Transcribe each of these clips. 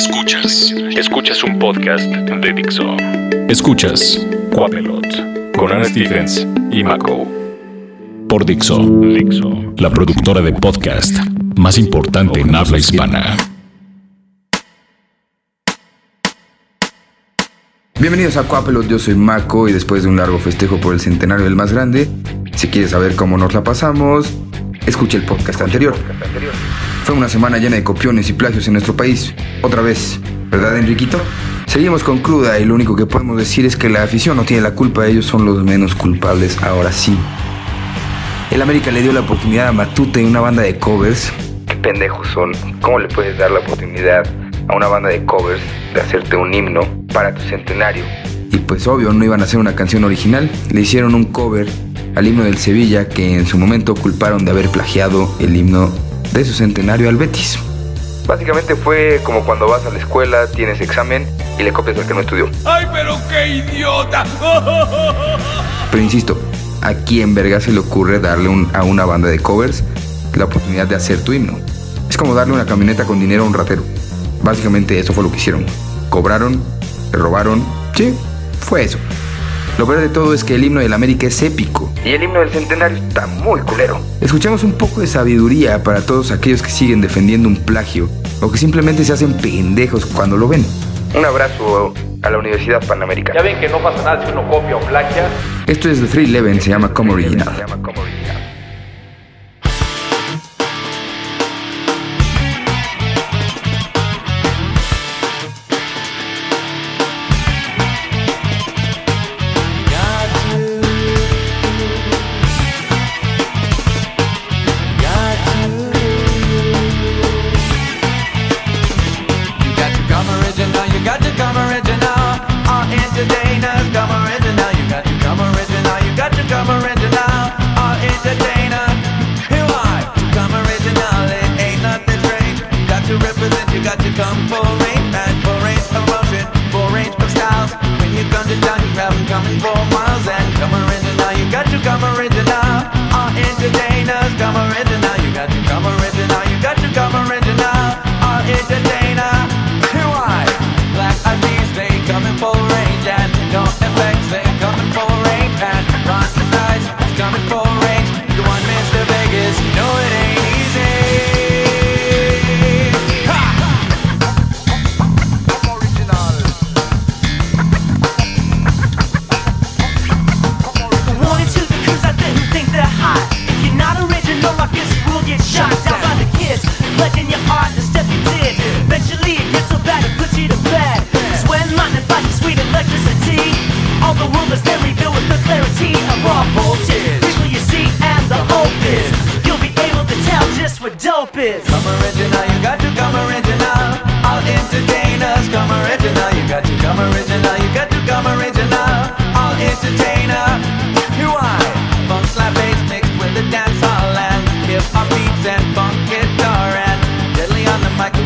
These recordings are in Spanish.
Escuchas. Escuchas un podcast de Dixo. Escuchas Quapelot con Ana Stevens y Mako. Por Dixo. Dixo. La productora de podcast más importante en habla hispana. Bienvenidos a Coapelot, yo soy Mako y después de un largo festejo por el centenario del más grande, si quieres saber cómo nos la pasamos, escuche el podcast anterior. Fue una semana llena de copiones y plagios en nuestro país, otra vez, ¿verdad Enriquito? Seguimos con cruda y lo único que podemos decir es que la afición no tiene la culpa, ellos son los menos culpables, ahora sí. El América le dio la oportunidad a Matute y una banda de covers. Qué pendejos son, ¿cómo le puedes dar la oportunidad a una banda de covers de hacerte un himno para tu centenario? Y pues obvio, no iban a hacer una canción original, le hicieron un cover al himno del Sevilla que en su momento culparon de haber plagiado el himno de su centenario al Betis. Básicamente fue como cuando vas a la escuela, tienes examen y le copias al que no estudió. ¡Ay, pero qué idiota! Pero insisto, ¿a quién verga se le ocurre darle un- a una banda de covers la oportunidad de hacer tu himno? Es como darle una camioneta con dinero a un ratero. Básicamente eso fue lo que hicieron. Cobraron, le robaron. Sí, fue eso. Lo peor de todo es que el himno del América es épico. Y el himno del centenario está muy culero. Escuchamos un poco de sabiduría para todos aquellos que siguen defendiendo un plagio o que simplemente se hacen pendejos cuando lo ven. Un abrazo a la Universidad Panamericana. Ya ven que no pasa nada si uno copia o plagia. Esto es de 311, se llama Como Original. You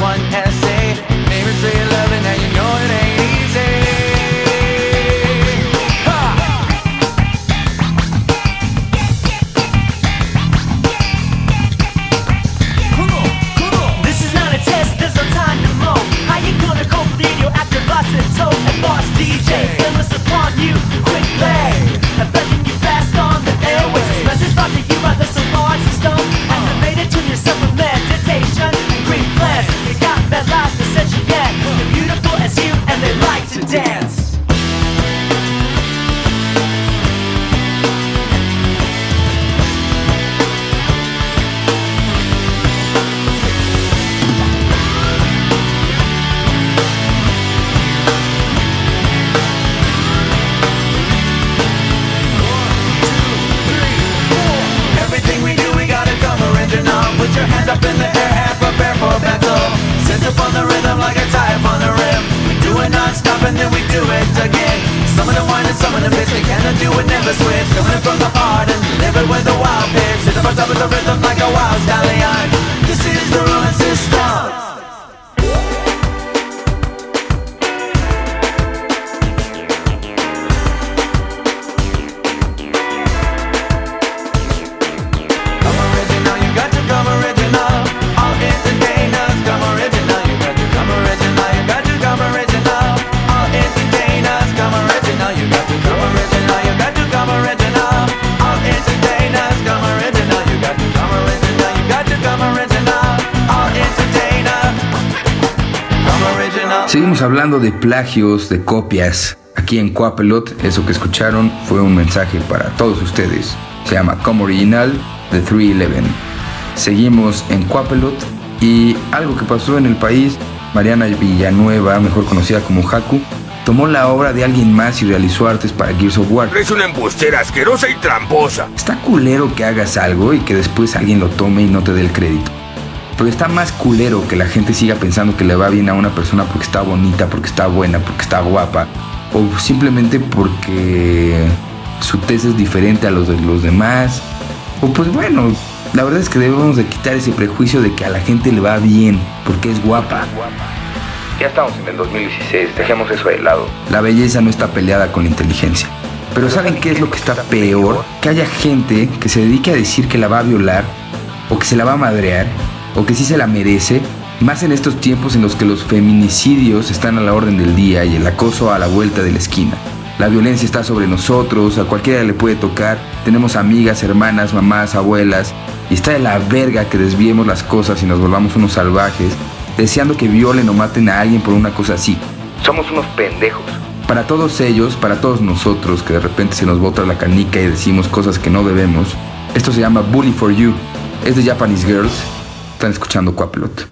one essay. Favorite Coming from the heart and live it with a wild pitch. Up on top of the rhythm like a wild stallion. This is the ruin system. Seguimos hablando de plagios, de copias. Aquí en Coapelot, eso que escucharon fue un mensaje para todos ustedes. Se llama Como Original de 311. Seguimos en Coapelot y algo que pasó en el país, Mariana Villanueva, mejor conocida como Haku, tomó la obra de alguien más y realizó artes para Gears of War. Es una embustera asquerosa y tramposa. Está culero que hagas algo y que después alguien lo tome y no te dé el crédito. Pero está más culero que la gente siga pensando que le va bien a una persona porque está bonita, porque está buena, porque está guapa. O simplemente porque su tez es diferente a los de los demás. O pues bueno, la verdad es que debemos de quitar ese prejuicio de que a la gente le va bien porque es guapa. Ya estamos en el 2016, dejemos eso de lado. La belleza no está peleada con la inteligencia. Pero ¿saben qué es lo que está peor? Que haya gente que se dedique a decir que la va a violar, o que se la va a madrear, o que sí se la merece, más en estos tiempos en los que los feminicidios están a la orden del día y el acoso a la vuelta de la esquina. La violencia está sobre nosotros, a cualquiera le puede tocar, tenemos amigas, hermanas, mamás, abuelas, y está de la verga que desviemos las cosas y nos volvamos unos salvajes, deseando que violen o maten a alguien por una cosa así. Somos unos pendejos. Para todos ellos, para todos nosotros que de repente se nos bota la canica y decimos cosas que no debemos, esto se llama Bully for You. Es de Japanese Girls. Están escuchando Coapelot.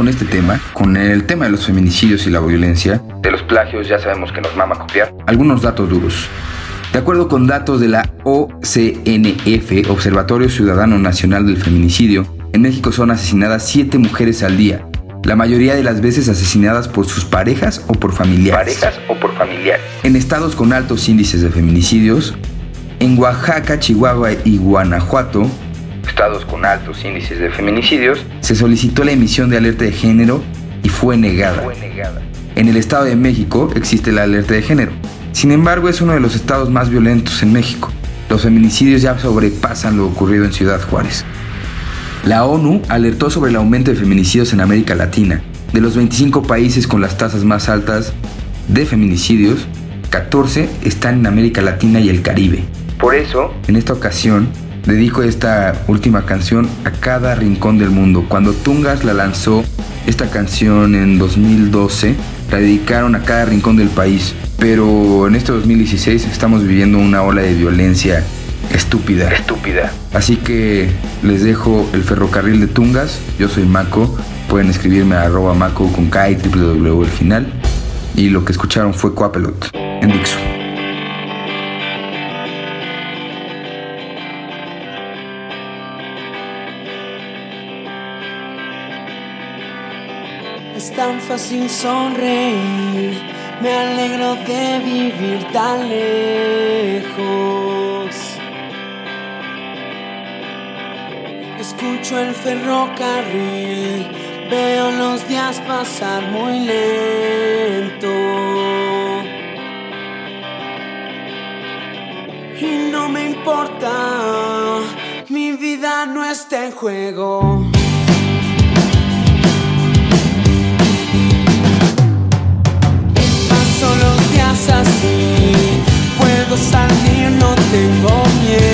Con este tema, con el tema de los feminicidios y la violencia, De los plagios ya sabemos que nos mama copiar. algunos datos duros. De acuerdo con datos de la OCNF, Observatorio Ciudadano Nacional del Feminicidio, en México son asesinadas 7 mujeres al día, la mayoría de las veces asesinadas por sus parejas o por familiares. Parejas o por familiares. En estados con altos índices de feminicidios, en Oaxaca, Chihuahua y Guanajuato, Estados con altos índices de feminicidios. se solicitó la emisión de alerta de género y fue negada. Fue negada. En el Estado de México existe la alerta de género. Sin embargo, es uno de los estados más violentos en México. Los feminicidios ya sobrepasan lo ocurrido en Ciudad Juárez. La ONU alertó sobre el aumento de feminicidios en América Latina. De los 25 países con las tasas más altas de feminicidios, 14 están en América Latina y el Caribe. Por eso, en esta ocasión, dedico esta última canción a cada rincón del mundo. Cuando Tungas la lanzó, esta canción en 2012, la dedicaron a cada rincón del país. Pero en este 2016 estamos viviendo una ola de violencia estúpida. Estúpida. Así que les dejo el ferrocarril de Tungas. Yo soy Mako. Pueden escribirme a arroba Mako con K y al final. Y lo que escucharon fue Coapelot en Dixo. Fácil sonreír, me alegro de vivir tan lejos. Escucho el ferrocarril, veo los días pasar muy lento. Y no me importa, mi vida no está en juego. Puedo salir, no tengo miedo.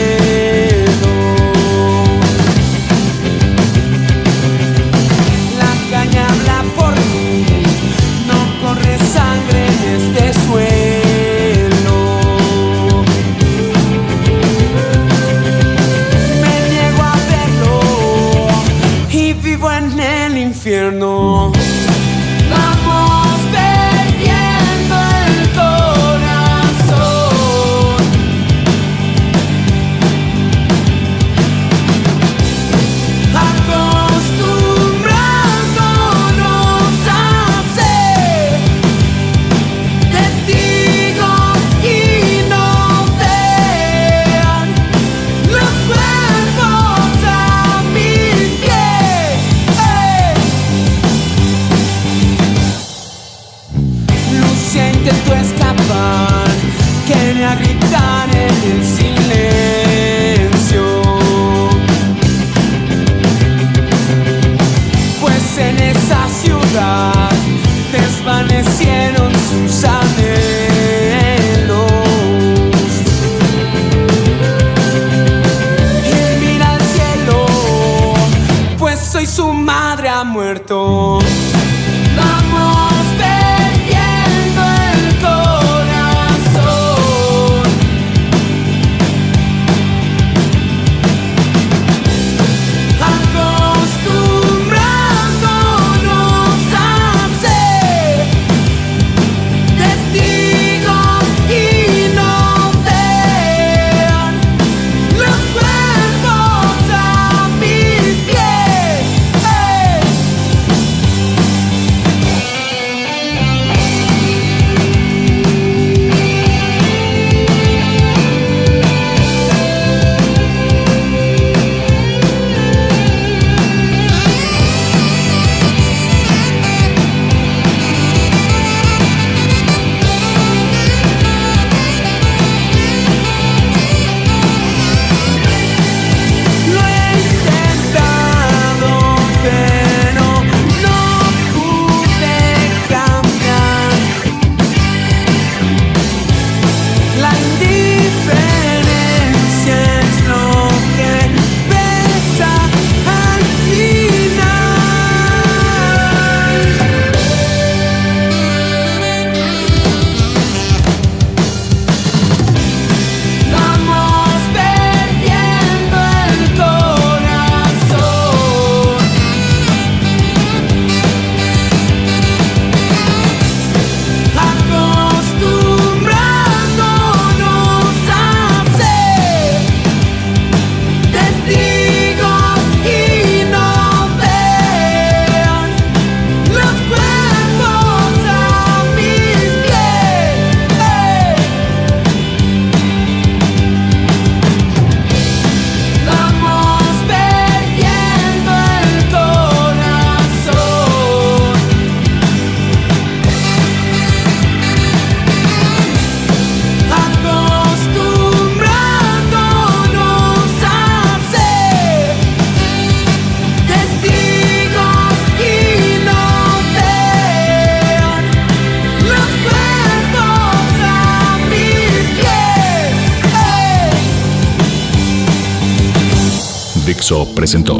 Dixo presentó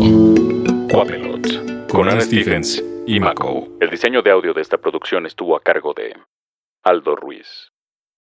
Quapelot con Ana Stephens y Mako. El diseño de audio de esta producción estuvo a cargo de Aldo Ruiz.